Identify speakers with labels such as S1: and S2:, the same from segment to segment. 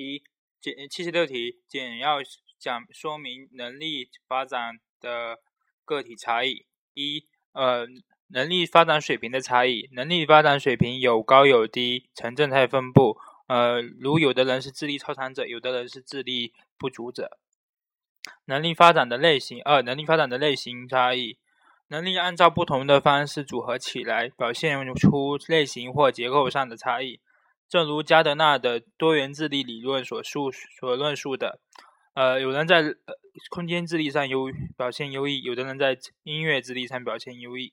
S1: 一简七十六题简要讲说明能力发展的个体差异。一呃，能力发展水平的差异，能力发展水平有高有低，呈正态分布。呃，如有的人是智力超常者，有的人是智力不足者。能力发展的类型二，能力发展的类型差异，能力按照不同的方式组合起来，表现出类型或结构上的差异。正如加德纳的多元智力理论所述所论述的，呃，有人在呃空间智力上优表现优异，有的人在音乐智力上表现优异。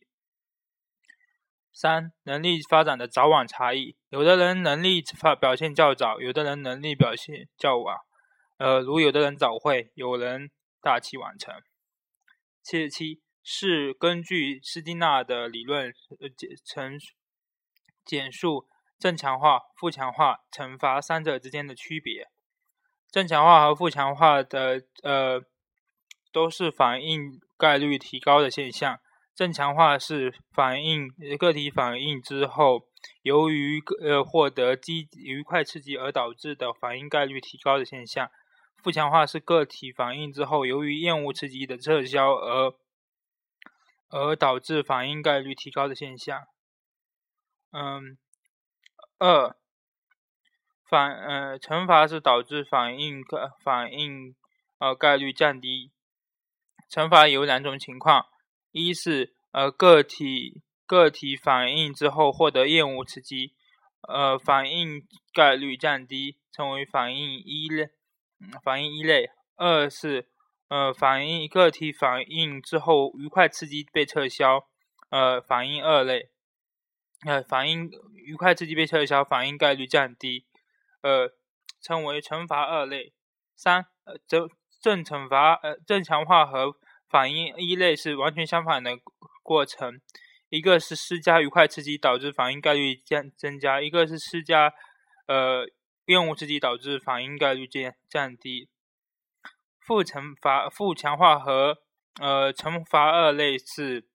S1: 三、能力发展的早晚差异，有的人能力发表现较早，有的人能力表现较晚。呃，如有的人早会，有人大器晚成。七十七是根据斯金纳的理论呃简陈简述。正强化、负强化、惩罚三者之间的区别。正强化和负强化的呃都是反应概率提高的现象。正强化是反应个体反应之后，由于呃获得激愉快刺激而导致的反应概率提高的现象。负强化是个体反应之后，由于厌恶刺激的撤销而而导致反应概率提高的现象。嗯。二反呃惩罚是导致反应个反应呃概率降低。惩罚有两种情况：一是呃个体个体反应之后获得厌恶刺激，呃反应概率降低，称为反应一类。反应一类。二是呃反应个体反应之后愉快刺激被撤销，呃反应二类。呃，反应愉快刺激被撤销，反应概率降低，呃，称为惩罚二类。三，呃，正正惩罚，呃，正强化和反应一类是完全相反的过程。一个是施加愉快刺激导致反应概率降增加，一个是施加呃厌恶刺激导致反应概率降降低。负惩罚、负强化和呃惩罚二类是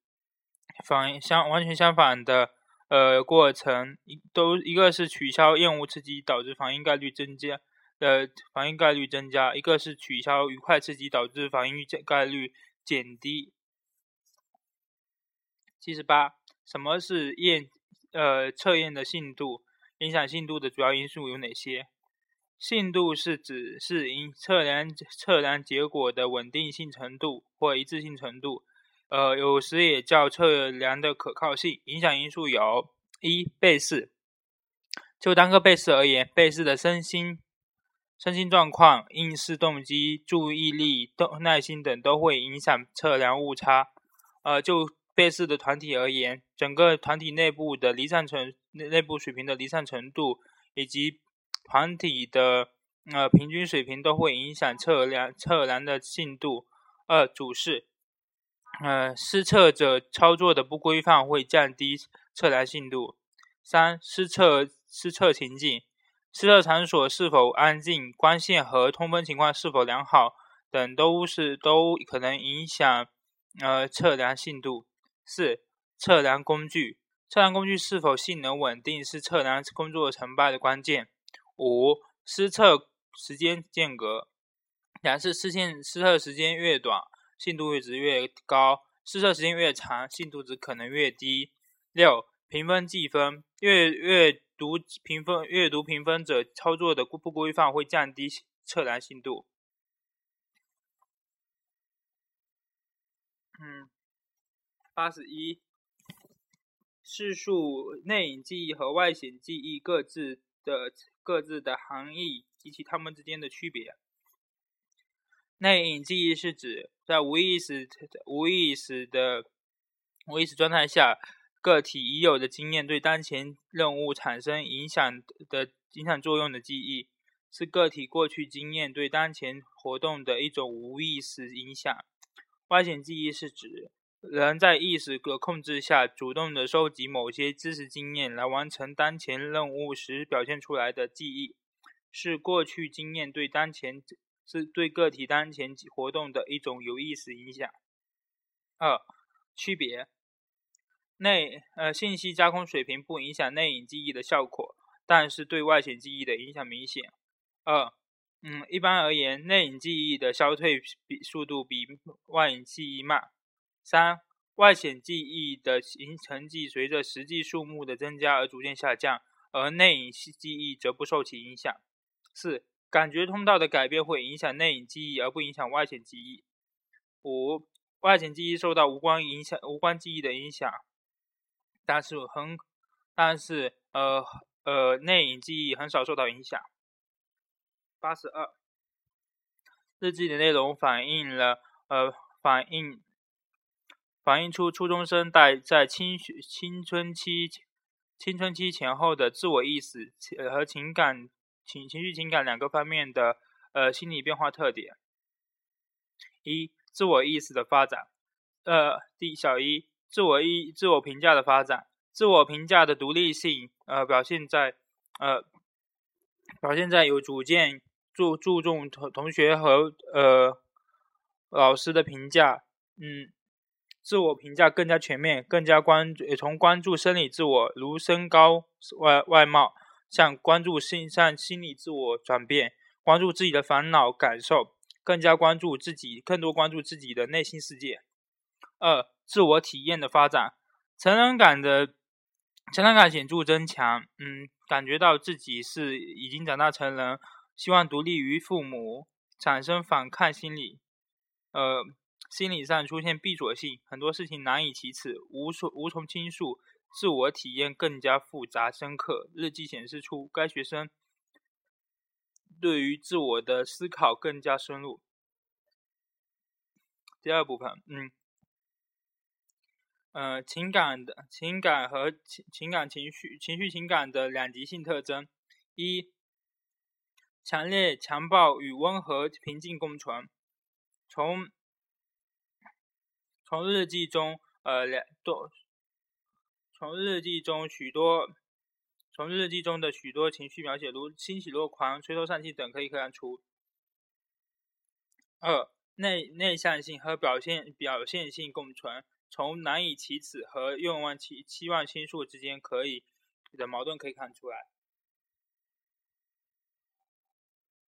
S1: 反应相完全相反的。呃，过程一都一个是取消厌恶刺激导致反应概率增加，呃，反应概率增加；一个是取消愉快刺激导致反应概率减低。七十八，什么是验呃测验的信度？影响信度的主要因素有哪些？信度是指是因测量测量结果的稳定性程度或一致性程度。呃，有时也叫测量的可靠性。影响因素有：一、被试。就单个被试而言，被试的身心、身心状况、应试动机、注意力、动耐心等都会影响测量误差。呃，就被试的团体而言，整个团体内部的离散程、内部水平的离散程度，以及团体的呃平均水平都会影响测量测量的信度。二、主事。呃，施测者操作的不规范会降低测量信度。三、施测施测情境，施测场所是否安静，光线和通风情况是否良好等，都是都可能影响呃测量信度。四、测量工具，测量工具是否性能稳定是测量工作成败的关键。五、施测时间间隔，两次施线施测时间越短。信度值越高，试测时间越长，信度值可能越低。六、评分计分，阅阅读评分阅读评分者操作的不规范会降低测量信度。嗯，八十一，叙述内隐记忆和外显记忆各自的各自的含义及其它们之间的区别。内隐记忆是指在无意识、无意识的无意识状态下，个体已有的经验对当前任务产生影响的影响作用的记忆，是个体过去经验对当前活动的一种无意识影响。外显记忆是指人在意识的控制下，主动的收集某些知识经验来完成当前任务时表现出来的记忆，是过去经验对当前。是对个体当前活动的一种有意识影响。二、区别：内呃信息加工水平不影响内隐记忆的效果，但是对外显记忆的影响明显。二、嗯，一般而言，内隐记忆的消退比速度比外隐记忆慢。三、外显记忆的形成绩随着实际数目的增加而逐渐下降，而内隐记忆则不受其影响。四、感觉通道的改变会影响内隐记忆，而不影响外显记忆。五、外显记忆受到无关影响、无关记忆的影响，但是很，但是呃呃内隐记忆很少受到影响。八十二，日记的内容反映了呃反映反映出初中生在在青青春期青春期前后的自我意识和情感情情绪情感两个方面的呃心理变化特点。一、自我意识的发展。呃，第小一，自我意自我评价的发展。自我评价的独立性呃表现在呃表现在有主见。注注重同同学和呃老师的评价，嗯，自我评价更加全面，更加关注从关注生理自我如身高外外貌，向关注心向心理自我转变，关注自己的烦恼感受，更加关注自己，更多关注自己的内心世界。二、自我体验的发展，成人感的成人感显著增强，嗯，感觉到自己是已经长大成人。希望独立于父母，产生反抗心理，呃，心理上出现闭锁性，很多事情难以启齿，无所无从倾诉，自我体验更加复杂深刻。日记显示出该学生对于自我的思考更加深入。第二部分，嗯，呃，情感的情感和情情感情绪情绪情感的两极性特征一。强烈、强暴与温和、平静共存。从从日记中，呃，两多从日记中许多从日记中的许多情绪描写，如欣喜若狂、垂头丧气等，可以看出。二、内内向性和表现表现性共存。从难以启齿和愿望期期望倾诉之间可以的矛盾可以看出来。